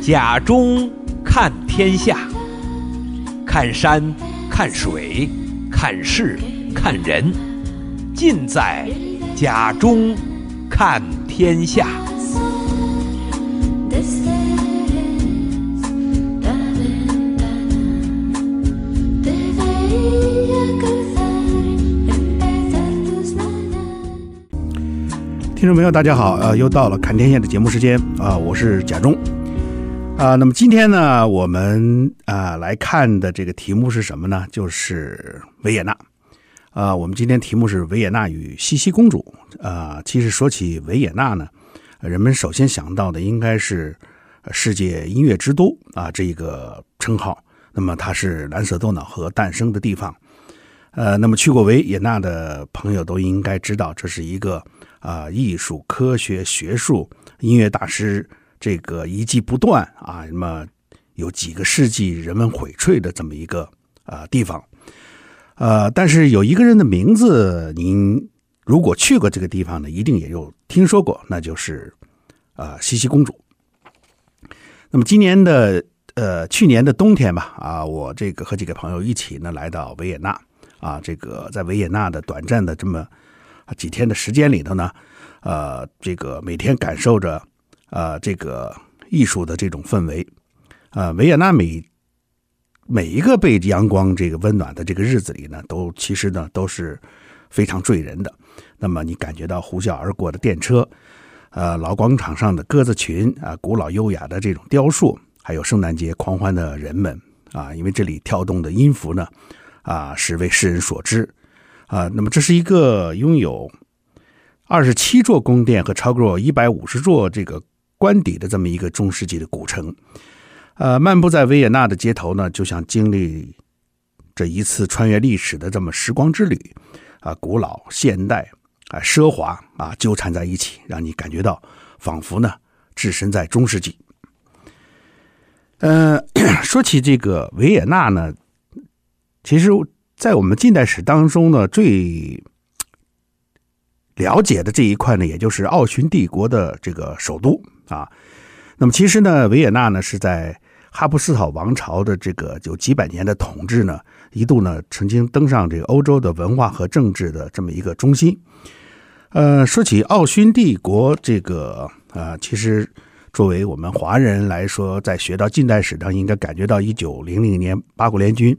甲中看天下，看山，看水，看事，看人，尽在甲中看天下。听众朋友，大家好，呃，又到了看天下的节目时间啊，我是贾中。啊，那么今天呢，我们啊来看的这个题目是什么呢？就是维也纳。啊，我们今天题目是维也纳与茜茜公主。啊，其实说起维也纳呢，人们首先想到的应该是世界音乐之都啊这一个称号。那么它是蓝色多瑙河诞生的地方。呃，那么去过维也纳的朋友都应该知道，这是一个啊艺术、科学、学术、音乐大师。这个遗迹不断啊，那么有几个世纪人文荟萃的这么一个啊地方，呃，但是有一个人的名字，您如果去过这个地方呢，一定也有听说过，那就是啊茜茜公主。那么今年的呃去年的冬天吧，啊，我这个和几个朋友一起呢来到维也纳啊，这个在维也纳的短暂的这么几天的时间里头呢，呃，这个每天感受着。呃，这个艺术的这种氛围，呃，维也纳每每一个被阳光这个温暖的这个日子里呢，都其实呢都是非常醉人的。那么你感觉到呼啸而过的电车，呃，老广场上的鸽子群啊，古老优雅的这种雕塑，还有圣诞节狂欢的人们啊，因为这里跳动的音符呢，啊，是为世人所知啊。那么这是一个拥有二十七座宫殿和超过一百五十座这个。官邸的这么一个中世纪的古城，呃，漫步在维也纳的街头呢，就像经历这一次穿越历史的这么时光之旅，啊，古老、现代啊，奢华啊，纠缠在一起，让你感觉到仿佛呢置身在中世纪。呃，说起这个维也纳呢，其实，在我们近代史当中呢，最了解的这一块呢，也就是奥匈帝国的这个首都。啊，那么其实呢，维也纳呢是在哈布斯堡王朝的这个有几百年的统治呢，一度呢曾经登上这个欧洲的文化和政治的这么一个中心。呃，说起奥匈帝国这个啊，其实作为我们华人来说，在学到近代史上，应该感觉到一九零零年八国联军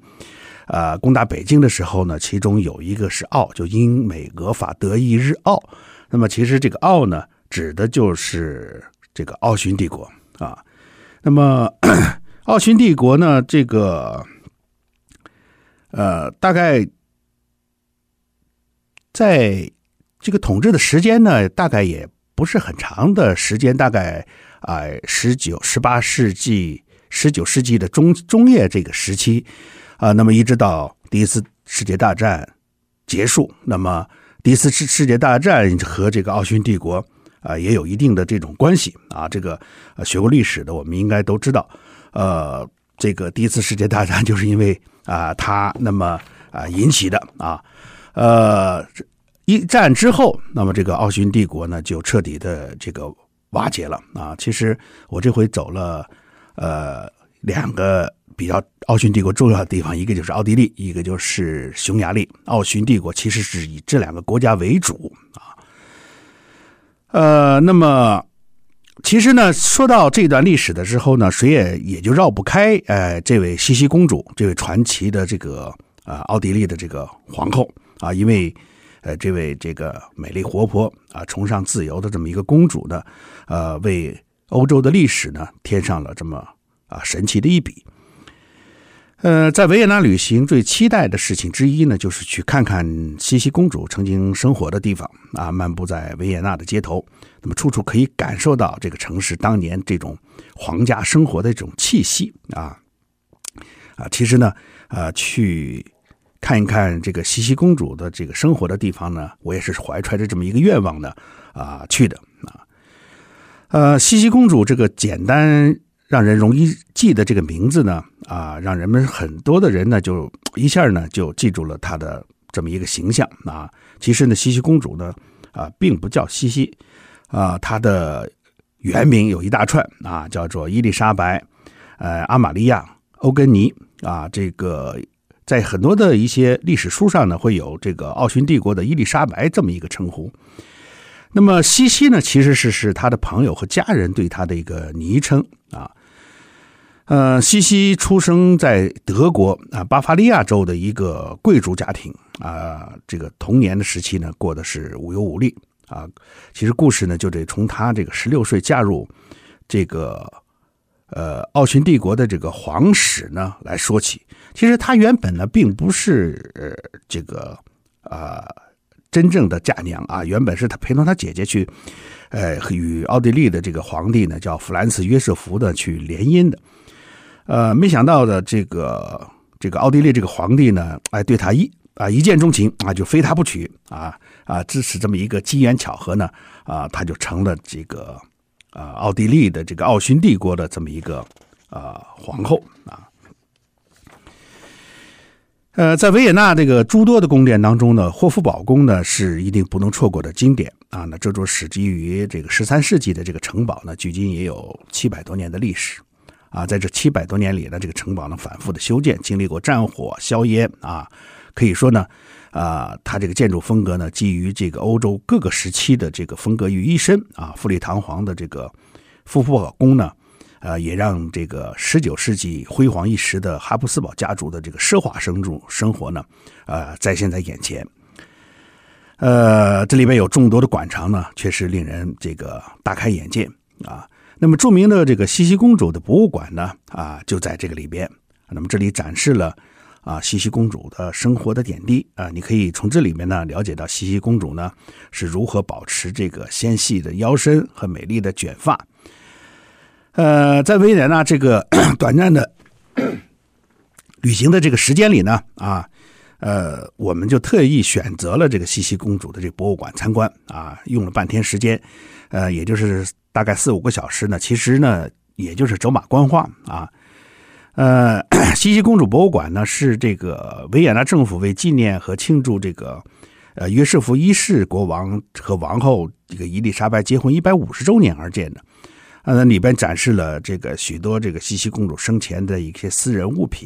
啊攻打北京的时候呢，其中有一个是奥，就英美俄法德意日奥。那么其实这个奥呢，指的就是。这个奥匈帝国啊，那么奥匈帝国呢，这个呃，大概在这个统治的时间呢，大概也不是很长的时间，大概啊，十九、十八世纪、十九世纪的中中叶这个时期啊，那么一直到第一次世界大战结束，那么第一次世世界大战和这个奥匈帝国。啊，也有一定的这种关系啊。这个学过历史的，我们应该都知道。呃，这个第一次世界大战就是因为啊，它那么啊引起的啊。呃，一战之后，那么这个奥匈帝国呢，就彻底的这个瓦解了啊。其实我这回走了呃两个比较奥匈帝国重要的地方，一个就是奥地利，一个就是匈牙利。奥匈帝国其实是以这两个国家为主啊。呃，那么其实呢，说到这段历史的时候呢，谁也也就绕不开，呃，这位茜茜公主，这位传奇的这个啊、奥地利的这个皇后啊，因为呃，这位这个美丽活泼啊，崇尚自由的这么一个公主呢，呃，为欧洲的历史呢添上了这么啊神奇的一笔。呃，在维也纳旅行最期待的事情之一呢，就是去看看茜茜公主曾经生活的地方啊。漫步在维也纳的街头，那么处处可以感受到这个城市当年这种皇家生活的这种气息啊啊。其实呢，啊，去看一看这个茜茜公主的这个生活的地方呢，我也是怀揣着这么一个愿望呢啊去的。呃，茜茜公主这个简单。让人容易记的这个名字呢，啊，让人们很多的人呢就一下呢就记住了她的这么一个形象啊。其实呢，茜茜公主呢，啊，并不叫茜茜，啊，她的原名有一大串啊，叫做伊丽莎白，呃，阿玛利亚，欧根尼啊，这个在很多的一些历史书上呢，会有这个奥匈帝国的伊丽莎白这么一个称呼。那么西西呢，其实是是他的朋友和家人对他的一个昵称啊。呃，西西出生在德国啊巴伐利亚州的一个贵族家庭啊，这个童年的时期呢，过得是无忧无虑啊。其实故事呢，就得从他这个十六岁嫁入这个呃奥匈帝国的这个皇室呢来说起。其实他原本呢，并不是这个啊。真正的嫁娘啊，原本是他陪同他姐姐去，呃，与奥地利的这个皇帝呢，叫弗兰茨约瑟夫的去联姻的，呃，没想到的这个这个奥地利这个皇帝呢，哎，对他一啊一见钟情啊，就非他不娶啊啊，支持这么一个机缘巧合呢，啊，他就成了这个啊奥地利的这个奥匈帝国的这么一个啊皇后啊。呃，在维也纳这个诸多的宫殿当中呢，霍夫堡宫呢是一定不能错过的经典啊。那这座始基于这个十三世纪的这个城堡呢，距今也有七百多年的历史啊。在这七百多年里呢，这个城堡呢反复的修建，经历过战火硝烟啊，可以说呢，啊，它这个建筑风格呢，基于这个欧洲各个时期的这个风格于一身啊。富丽堂皇的这个霍夫堡宫呢。呃，也让这个十九世纪辉煌一时的哈布斯堡家族的这个奢华生住生活呢，呃，再现在眼前。呃，这里边有众多的馆藏呢，确实令人这个大开眼界啊。那么著名的这个茜茜公主的博物馆呢，啊，就在这个里边。那么这里展示了啊茜茜公主的生活的点滴啊，你可以从这里面呢了解到茜茜公主呢是如何保持这个纤细的腰身和美丽的卷发。呃，在维也纳这个 短暂的 旅行的这个时间里呢，啊，呃，我们就特意选择了这个茜茜公主的这个博物馆参观啊，用了半天时间，呃，也就是大概四五个小时呢。其实呢，也就是走马观花啊。呃，茜茜公主博物馆呢，是这个维也纳政府为纪念和庆祝这个呃约瑟夫一世国王和王后这个伊丽莎白结婚一百五十周年而建的。啊，那，里边展示了这个许多这个茜茜公主生前的一些私人物品，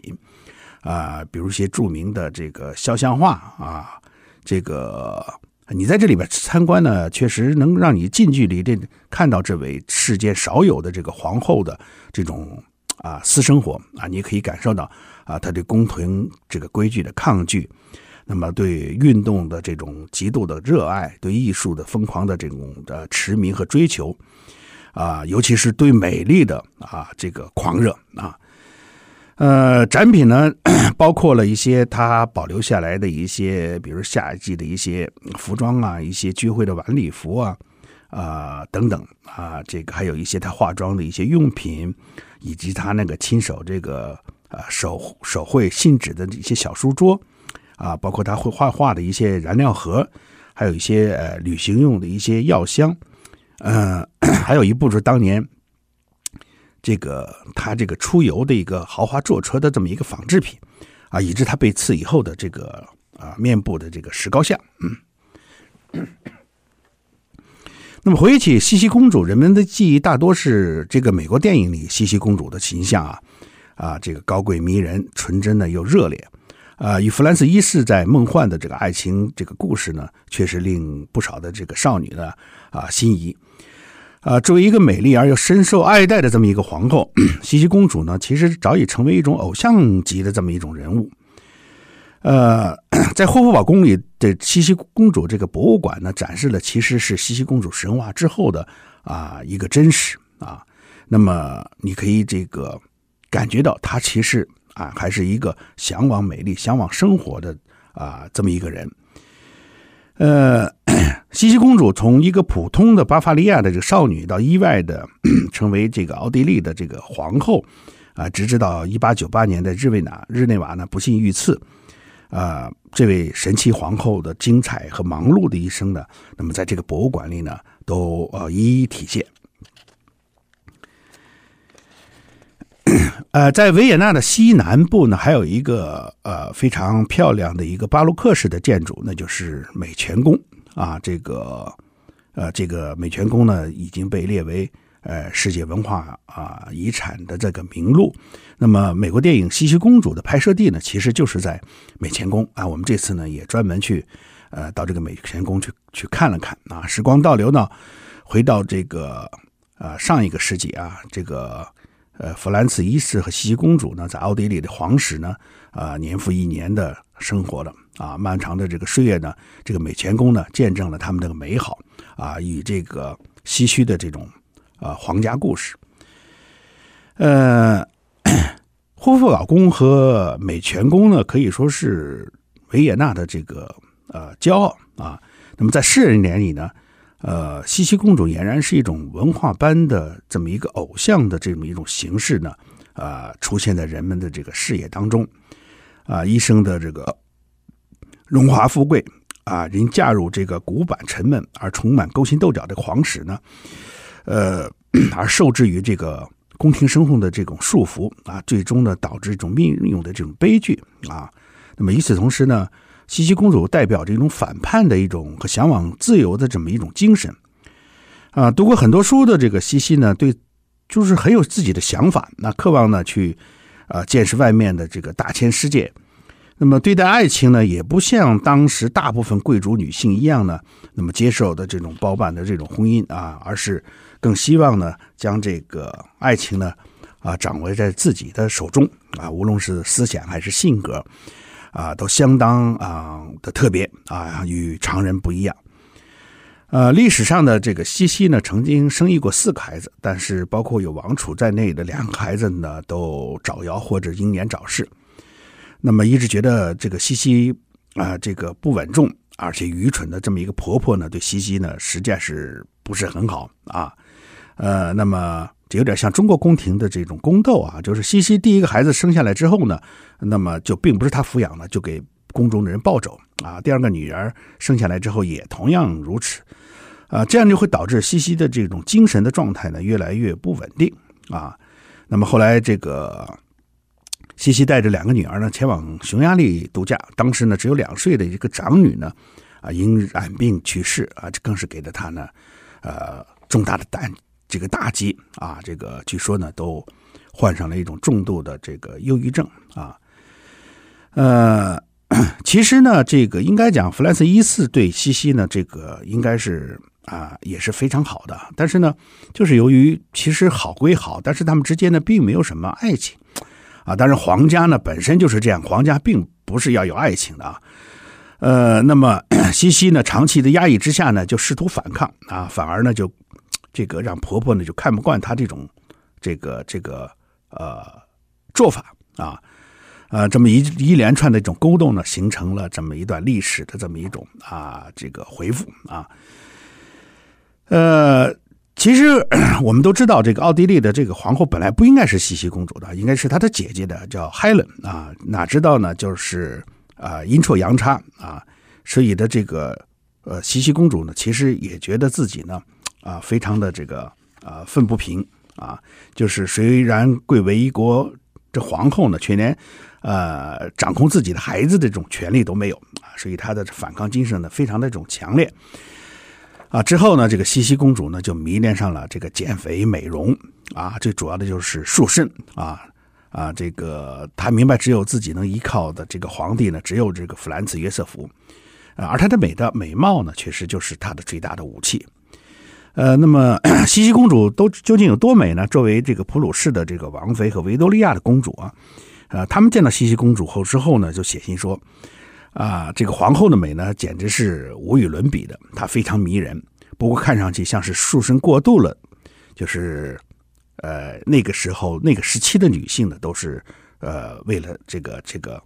啊，比如一些著名的这个肖像画啊，这个你在这里边参观呢，确实能让你近距离的看到这位世间少有的这个皇后的这种啊私生活啊，你可以感受到啊，她对宫廷这个规矩的抗拒，那么对运动的这种极度的热爱，对艺术的疯狂的这种的痴迷和追求。啊，尤其是对美丽的啊这个狂热啊，呃，展品呢 包括了一些他保留下来的一些，比如夏季的一些服装啊，一些聚会的晚礼服啊，啊等等啊，这个还有一些他化妆的一些用品，以及他那个亲手这个啊手手绘信纸的一些小书桌啊，包括他会画画的一些燃料盒，还有一些呃旅行用的一些药箱。嗯、还有一部是当年这个他这个出游的一个豪华坐车的这么一个仿制品啊，以致他被刺以后的这个啊面部的这个石膏像。嗯，那么回忆起茜茜公主，人们的记忆大多是这个美国电影里茜茜公主的形象啊啊，这个高贵迷人、纯真的又热烈啊，与弗兰茨一世在梦幻的这个爱情这个故事呢，确实令不少的这个少女呢啊心仪。啊，作为一个美丽而又深受爱戴的这么一个皇后，茜茜公主呢，其实早已成为一种偶像级的这么一种人物。呃，在霍夫堡宫里的茜茜公主这个博物馆呢，展示了其实是茜茜公主神话之后的啊一个真实啊。那么你可以这个感觉到她其实啊还是一个向往美丽、向往生活的啊这么一个人。呃。茜茜公主从一个普通的巴伐利亚的这个少女，到意外的 成为这个奥地利的这个皇后，啊，直至到一八九八年的日内瓦，日内瓦呢不幸遇刺，啊，这位神奇皇后的精彩和忙碌的一生呢，那么在这个博物馆里呢，都呃一一体现。呃，在维也纳的西南部呢，还有一个呃非常漂亮的一个巴洛克式的建筑，那就是美泉宫啊。这个呃，这个美泉宫呢，已经被列为呃世界文化啊遗产的这个名录。那么，美国电影《茜茜公主》的拍摄地呢，其实就是在美泉宫啊。我们这次呢，也专门去呃到这个美泉宫去去看了看啊。时光倒流呢，回到这个呃上一个世纪啊，这个。呃，弗兰茨一世和茜茜公主呢，在奥地利的皇室呢，啊、年复一年的生活了啊，漫长的这个岁月呢，这个美泉宫呢，见证了他们这个美好啊，与这个唏嘘的这种啊皇家故事。呃，霍夫堡宫和美泉宫呢，可以说是维也纳的这个呃骄傲啊。那么在世人眼里呢，呃，茜茜公主俨然是一种文化般的这么一个偶像的这么一种形式呢，啊、出现在人们的这个视野当中，啊、呃，一生的这个荣华富贵啊，人嫁入这个古板沉闷而充满勾心斗角的皇室呢，呃，而受制于这个宫廷生活的这种束缚啊，最终呢导致一种命运的这种悲剧啊。那么与此同时呢，茜茜公主代表着一种反叛的一种和向往自由的这么一种精神，啊，读过很多书的这个茜茜呢，对，就是很有自己的想法，那渴望呢去，啊，见识外面的这个大千世界。那么对待爱情呢，也不像当时大部分贵族女性一样呢，那么接受的这种包办的这种婚姻啊，而是更希望呢将这个爱情呢，啊，掌握在自己的手中啊，无论是思想还是性格。啊，都相当啊的特别啊，与常人不一样。呃，历史上的这个西西呢，曾经生育过四个孩子，但是包括有王储在内的两个孩子呢，都早夭或者英年早逝。那么一直觉得这个西西啊，这个不稳重而且愚蠢的这么一个婆婆呢，对西西呢，实在是不是很好啊？呃，那么。这有点像中国宫廷的这种宫斗啊，就是西西第一个孩子生下来之后呢，那么就并不是她抚养了，就给宫中的人抱走啊。第二个女儿生下来之后也同样如此，啊，这样就会导致西西的这种精神的状态呢越来越不稳定啊。那么后来这个西西带着两个女儿呢前往匈牙利度假，当时呢只有两岁的一个长女呢啊因染病去世啊，这更是给了她呢呃重大的担。这个打击啊，这个据说呢，都患上了一种重度的这个忧郁症啊。呃，其实呢，这个应该讲，弗兰茨一世对西西呢，这个应该是啊，也是非常好的。但是呢，就是由于其实好归好，但是他们之间呢，并没有什么爱情啊。当然，皇家呢本身就是这样，皇家并不是要有爱情的啊。呃，那么 西西呢，长期的压抑之下呢，就试图反抗啊，反而呢就。这个让婆婆呢就看不惯她这种，这个这个呃做法啊，呃这么一一连串的这种勾动呢，形成了这么一段历史的这么一种啊这个回复啊。呃，其实 我们都知道，这个奥地利的这个皇后本来不应该是茜茜公主的，应该是她的姐姐的，叫 Helen 啊。哪知道呢，就是啊阴错阳差啊，所以的这个呃茜茜公主呢，其实也觉得自己呢。啊，非常的这个啊愤不平啊，就是虽然贵为一国这皇后呢，却连呃掌控自己的孩子的这种权利都没有啊，所以她的反抗精神呢非常的这种强烈啊。之后呢，这个茜茜公主呢就迷恋上了这个减肥美容啊，最主要的就是塑身啊啊，这个她明白只有自己能依靠的这个皇帝呢，只有这个弗兰茨约瑟夫啊，而她的美的美貌呢，确实就是她的最大的武器。呃，那么 茜茜公主都究竟有多美呢？作为这个普鲁士的这个王妃和维多利亚的公主啊，呃，他们见到茜茜公主后之后呢，就写信说，啊，这个皇后的美呢，简直是无与伦比的，她非常迷人。不过看上去像是瘦身过度了，就是呃，那个时候那个时期的女性呢，都是呃为了这个这个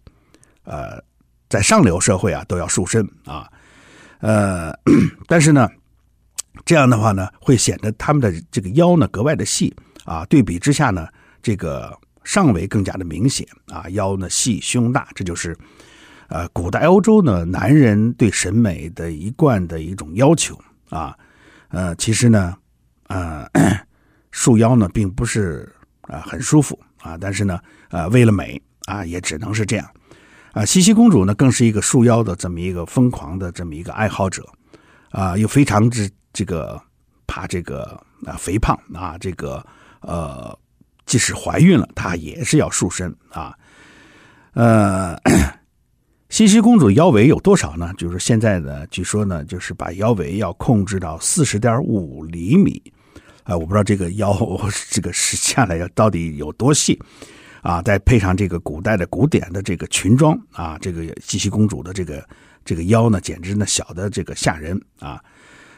呃，在上流社会啊都要瘦身啊，呃，但是呢。这样的话呢，会显得他们的这个腰呢格外的细啊。对比之下呢，这个上围更加的明显啊，腰呢细，胸大，这就是呃古代欧洲呢男人对审美的一贯的一种要求啊。呃，其实呢，呃，束腰呢并不是啊很舒服啊，但是呢，呃，为了美啊，也只能是这样。啊，茜茜公主呢，更是一个束腰的这么一个疯狂的这么一个爱好者，啊，又非常之这个怕这个啊肥胖啊，这个呃，即使怀孕了，她也是要束身啊。呃，西西公主腰围有多少呢？就是现在呢，据说呢，就是把腰围要控制到四十点五厘米，啊，我不知道这个腰 这个是下来要到底有多细。啊，再配上这个古代的古典的这个裙装啊，这个西西公主的这个这个腰呢，简直呢小的这个吓人啊！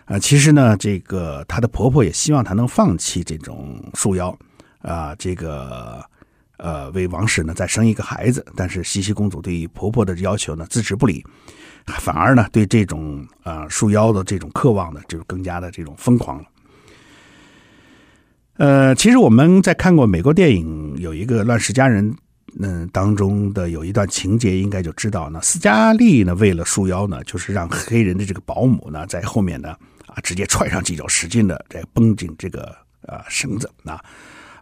啊，其实呢，这个她的婆婆也希望她能放弃这种束腰啊，这个呃为王室呢再生一个孩子，但是茜茜公主对于婆婆的要求呢置之不理，反而呢对这种啊束腰的这种渴望呢就更加的这种疯狂了。呃，其实我们在看过美国电影，有一个《乱世佳人》嗯当中的有一段情节，应该就知道呢。斯嘉丽呢，为了束腰呢，就是让黑人的这个保姆呢，在后面呢啊，直接踹上几脚，使劲的在绷紧这个啊绳子啊。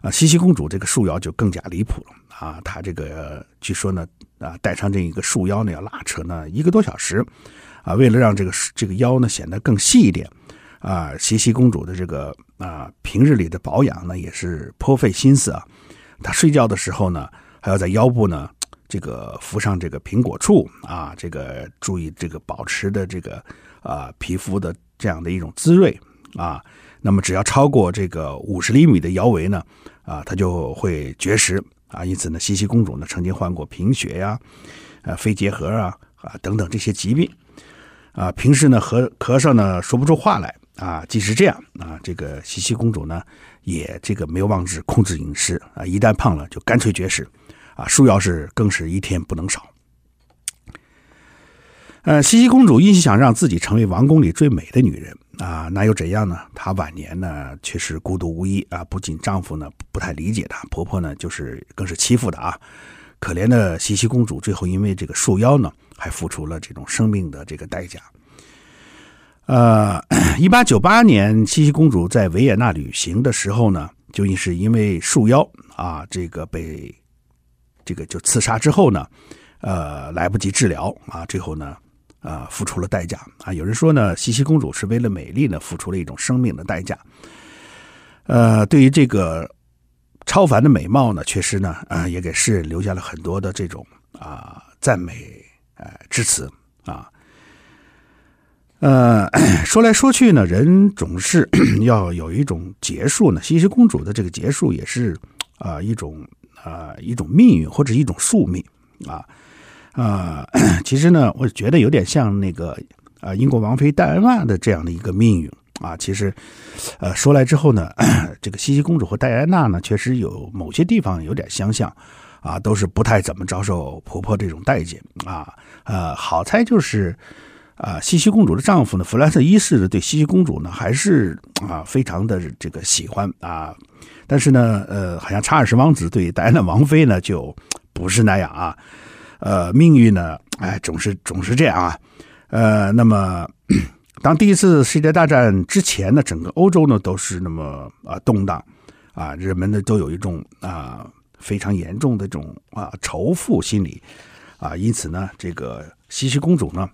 啊，茜茜公主这个束腰就更加离谱了啊！她这个据说呢啊，带上这一个束腰呢，要拉扯呢一个多小时啊，为了让这个这个腰呢显得更细一点。啊，茜茜公主的这个啊，平日里的保养呢，也是颇费心思啊。她睡觉的时候呢，还要在腰部呢，这个敷上这个苹果醋啊，这个注意这个保持的这个啊皮肤的这样的一种滋润啊。那么只要超过这个五十厘米的腰围呢，啊，她就会绝食啊。因此呢，茜茜公主呢，曾经患过贫血呀、啊、肺结核啊啊等等这些疾病啊。平时呢，和咳嗽呢，说不出话来。啊，即使这样啊，这个茜茜公主呢，也这个没有忘记控制饮食啊，一旦胖了就干脆绝食，啊，束腰是更是一天不能少。呃，茜茜公主一心想让自己成为王宫里最美的女人啊，那又怎样呢？她晚年呢却是孤独无依啊，不仅丈夫呢不太理解她，婆婆呢就是更是欺负的啊。可怜的茜茜公主最后因为这个束腰呢，还付出了这种生命的这个代价。呃，一八九八年，茜茜公主在维也纳旅行的时候呢，就是因为束腰啊，这个被这个就刺杀之后呢，呃，来不及治疗啊，最后呢，呃，付出了代价啊。有人说呢，茜茜公主是为了美丽呢，付出了一种生命的代价。呃，对于这个超凡的美貌呢，确实呢，啊、也给世人留下了很多的这种啊赞美呃之词啊。呃，说来说去呢，人总是 要有一种结束呢。茜茜公主的这个结束也是啊、一种啊、一种命运或者一种宿命啊啊、呃。其实呢，我觉得有点像那个啊、英国王妃戴安娜的这样的一个命运啊。其实呃说来之后呢，这个茜茜公主和戴安娜呢，确实有某些地方有点相像啊，都是不太怎么遭受婆婆这种待见啊。呃，好在就是。啊，茜茜公主的丈夫呢，弗兰特一世的对茜茜公主呢，还是啊非常的这个喜欢啊。但是呢，呃，好像查尔斯王子对戴安娜王妃呢，就不是那样啊。呃，命运呢，哎，总是总是这样啊。呃，那么当第一次世界大战之前呢，整个欧洲呢都是那么啊动荡啊，人们呢都有一种啊非常严重的这种啊仇富心理啊，因此呢，这个茜茜公主呢。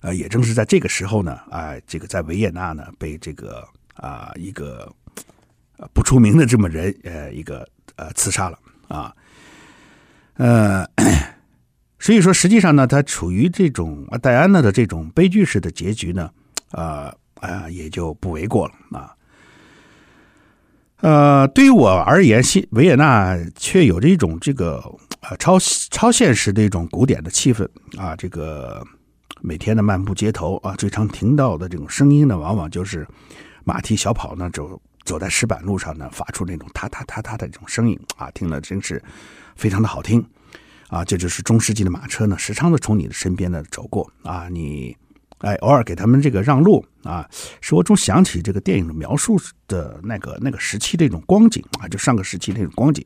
呃，也正是在这个时候呢，啊、这个在维也纳呢，被这个啊、一个不出名的这么人，呃，一个呃刺杀了啊，呃，所以说实际上呢，他处于这种戴安娜的这种悲剧式的结局呢，啊、啊、也就不为过了啊。呃，对于我而言，西维也纳却有着一种这个呃超超现实的一种古典的气氛啊，这个。每天的漫步街头啊，最常听到的这种声音呢，往往就是马蹄小跑呢，走走在石板路上呢，发出那种踏踏踏踏的这种声音啊，听了真是非常的好听啊。这就是中世纪的马车呢，时常的从你的身边呢走过啊，你哎偶尔给他们这个让路啊，使我总想起这个电影描述的那个那个时期的一种光景啊，就上个时期那种光景。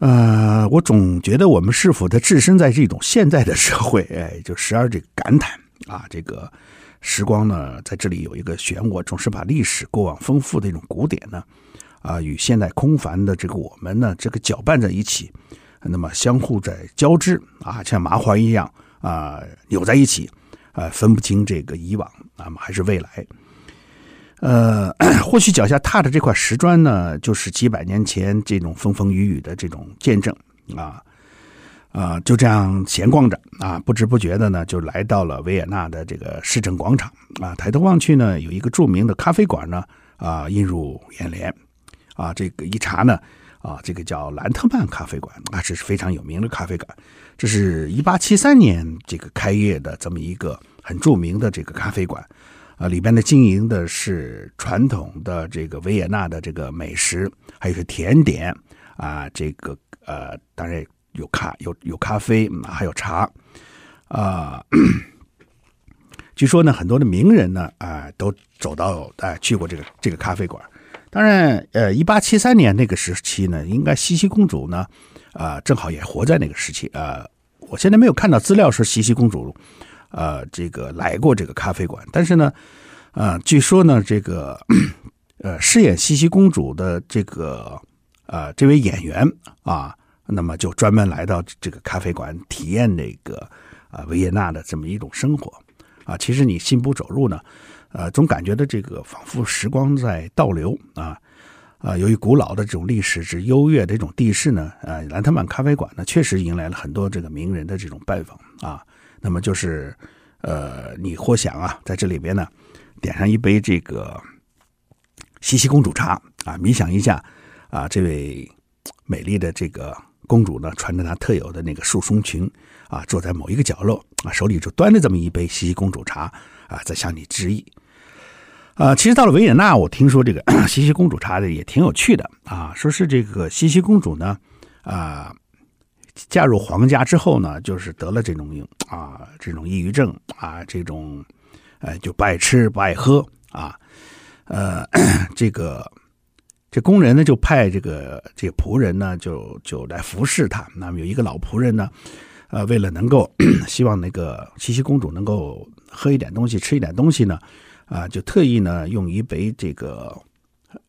呃，我总觉得我们是否在置身在这种现在的社会，哎，就时而这个感叹啊，这个时光呢，在这里有一个漩涡，总是把历史过往丰富的一种古典呢，啊，与现代空凡的这个我们呢，这个搅拌在一起，那么相互在交织啊，像麻花一样啊，扭在一起啊，分不清这个以往，那么还是未来。呃，或许脚下踏的这块石砖呢，就是几百年前这种风风雨雨的这种见证啊。啊，就这样闲逛着啊，不知不觉的呢，就来到了维也纳的这个市政广场啊。抬头望去呢，有一个著名的咖啡馆呢，啊，映入眼帘。啊，这个一查呢，啊，这个叫兰特曼咖啡馆啊，这是非常有名的咖啡馆。这是一八七三年这个开业的这么一个很著名的这个咖啡馆。啊，里边的经营的是传统的这个维也纳的这个美食，还有是甜点啊，这个呃，当然。有咖有有咖啡，还有茶，啊、据说呢，很多的名人呢，啊、都走到啊、去过这个这个咖啡馆。当然，呃，一八七三年那个时期呢，应该茜茜公主呢，啊、正好也活在那个时期啊、呃。我现在没有看到资料说茜茜公主，呃，这个来过这个咖啡馆，但是呢，啊、呃，据说呢，这个 呃，饰演茜茜公主的这个呃这位演员啊。那么就专门来到这个咖啡馆体验那个啊维也纳的这么一种生活啊，其实你信步走入呢，呃，总感觉到这个仿佛时光在倒流啊啊！由于古老的这种历史之优越的这种地势呢，啊，兰特曼咖啡馆呢确实迎来了很多这个名人的这种拜访啊。那么就是呃，你或想啊，在这里边呢，点上一杯这个西西公主茶啊，冥想一下啊，这位美丽的这个。公主呢，穿着她特有的那个束胸裙啊，坐在某一个角落啊，手里就端着这么一杯西西公主茶啊，在向你致意。啊，其实到了维也纳，我听说这个 茜茜公主茶的也挺有趣的啊，说是这个茜茜公主呢啊，嫁入皇家之后呢，就是得了这种啊这种抑郁症啊，这种呃就不爱吃不爱喝啊，呃 这个。这工人呢，就派这个这仆人呢，就就来服侍他。那么有一个老仆人呢，呃，为了能够 希望那个茜茜公主能够喝一点东西，吃一点东西呢，啊，就特意呢用一杯这个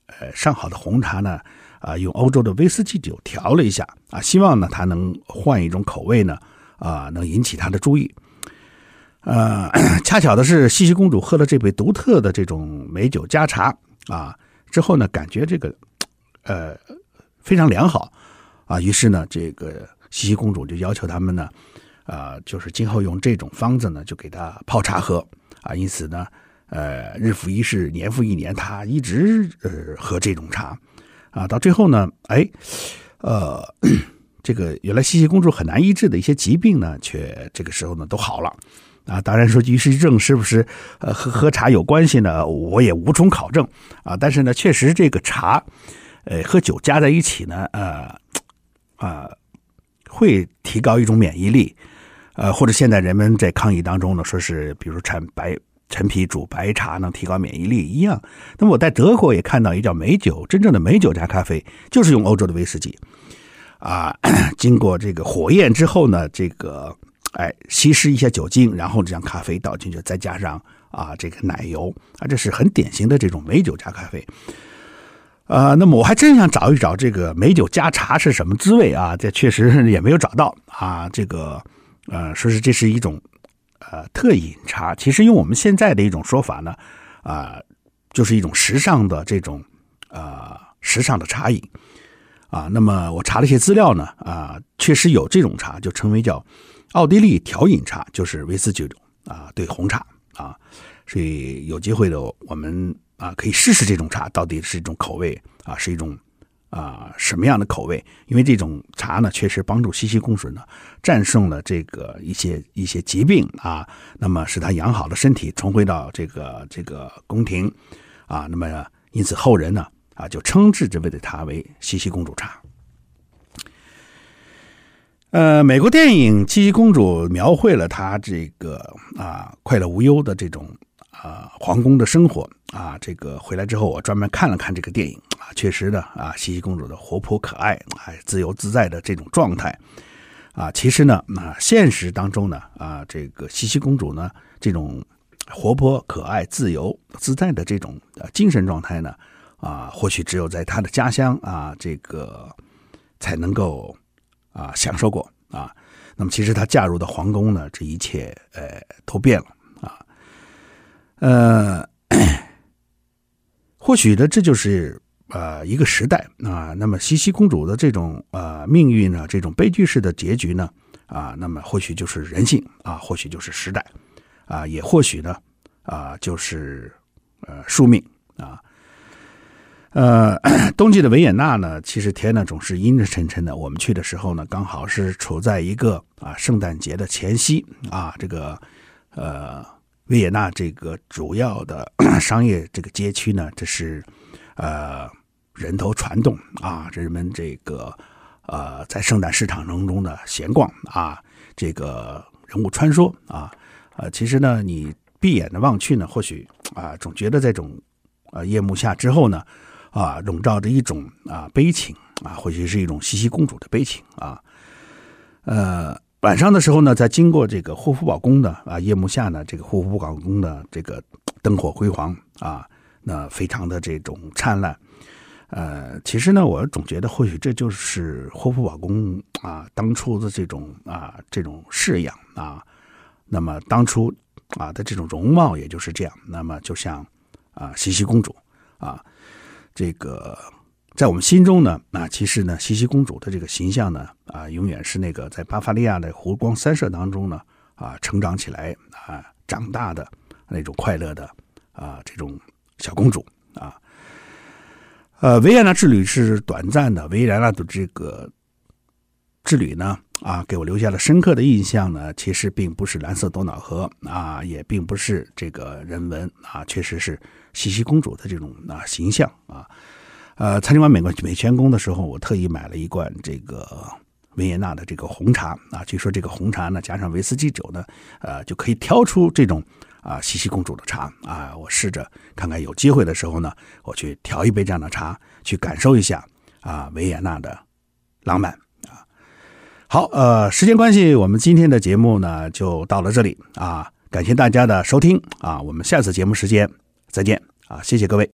呃上好的红茶呢，啊，用欧洲的威士忌酒调了一下，啊，希望呢他能换一种口味呢，啊，能引起他的注意。呃，恰巧的是，茜茜公主喝了这杯独特的这种美酒加茶啊。之后呢，感觉这个，呃，非常良好，啊，于是呢，这个茜茜公主就要求他们呢，啊，就是今后用这种方子呢，就给她泡茶喝，啊，因此呢，呃，日复一日，年复一年，他一直呃喝这种茶，啊，到最后呢，哎，呃，这个原来茜茜公主很难医治的一些疾病呢，却这个时候呢都好了。啊，当然说，于时症是不是呃和喝茶有关系呢？我也无从考证啊。但是呢，确实这个茶，呃，和酒加在一起呢，呃，啊、会提高一种免疫力，呃，或者现在人们在抗疫当中呢，说是比如产白陈皮煮白茶能提高免疫力一样。那么我在德国也看到一叫美酒，真正的美酒加咖啡，就是用欧洲的威士忌啊，经过这个火焰之后呢，这个。哎，稀释一下酒精，然后将咖啡倒进去，再加上啊这个奶油啊，这是很典型的这种美酒加咖啡。呃，那么我还真想找一找这个美酒加茶是什么滋味啊？这确实也没有找到啊。这个呃，说是这是一种呃特饮茶，其实用我们现在的一种说法呢，啊、就是一种时尚的这种呃时尚的茶饮啊。那么我查了一些资料呢，啊，确实有这种茶，就称为叫。奥地利调饮茶就是威士忌啊，对红茶啊，所以有机会的我们啊可以试试这种茶到底是一种口味啊，是一种啊什么样的口味？因为这种茶呢，确实帮助茜茜公主呢战胜了这个一些一些疾病啊，那么使她养好了身体，重回到这个这个宫廷啊，那么因此后人呢啊就称之这位的茶为茜茜公主茶。呃，美国电影《茜茜公主》描绘了她这个啊快乐无忧的这种啊皇宫的生活啊。这个回来之后，我专门看了看这个电影啊，确实呢啊，茜茜公主的活泼可爱啊，自由自在的这种状态啊，其实呢啊，现实当中呢啊，这个茜茜公主呢这种活泼可爱、自由自在的这种精神状态呢啊，或许只有在她的家乡啊，这个才能够啊享受过啊。那么，其实她嫁入的皇宫呢，这一切呃都变了。呃，或许呢，这就是呃一个时代啊。那么，茜茜公主的这种呃命运呢，这种悲剧式的结局呢，啊，那么或许就是人性啊，或许就是时代啊，也或许呢啊，就是呃宿命啊。呃，冬季的维也纳呢，其实天呢总是阴沉沉的。我们去的时候呢，刚好是处在一个啊圣诞节的前夕啊。这个呃，维也纳这个主要的 商业这个街区呢，这是呃人头攒动啊，人们这个呃在圣诞市场当中的闲逛啊，这个人物穿梭啊。呃，其实呢，你闭眼的望去呢，或许啊，总觉得这种呃夜幕下之后呢。啊，笼罩着一种啊悲情啊，或许是一种茜茜公主的悲情啊。呃，晚上的时候呢，在经过这个霍夫堡宫的啊夜幕下呢，这个霍夫堡宫的这个灯火辉煌啊，那非常的这种灿烂。呃，其实呢，我总觉得或许这就是霍夫堡宫啊当初的这种啊这种式样啊。那么当初啊的这种容貌也就是这样。那么就像啊茜茜公主啊。这个在我们心中呢，啊，其实呢，茜茜公主的这个形象呢，啊，永远是那个在巴伐利亚的湖光山色当中呢，啊，成长起来啊，长大的那种快乐的啊，这种小公主啊。呃，维也纳之旅是短暂的，维也纳的这个之旅呢，啊，给我留下了深刻的印象呢，其实并不是蓝色多瑙河啊，也并不是这个人文啊，确实是。茜茜公主的这种啊形象啊，呃，参观完美国美泉宫的时候，我特意买了一罐这个维也纳的这个红茶啊。据说这个红茶呢，加上威士忌酒呢，呃，就可以调出这种啊茜茜公主的茶啊。我试着看看，有机会的时候呢，我去调一杯这样的茶，去感受一下啊维也纳的浪漫啊。好，呃，时间关系，我们今天的节目呢就到了这里啊。感谢大家的收听啊，我们下次节目时间。再见啊！谢谢各位。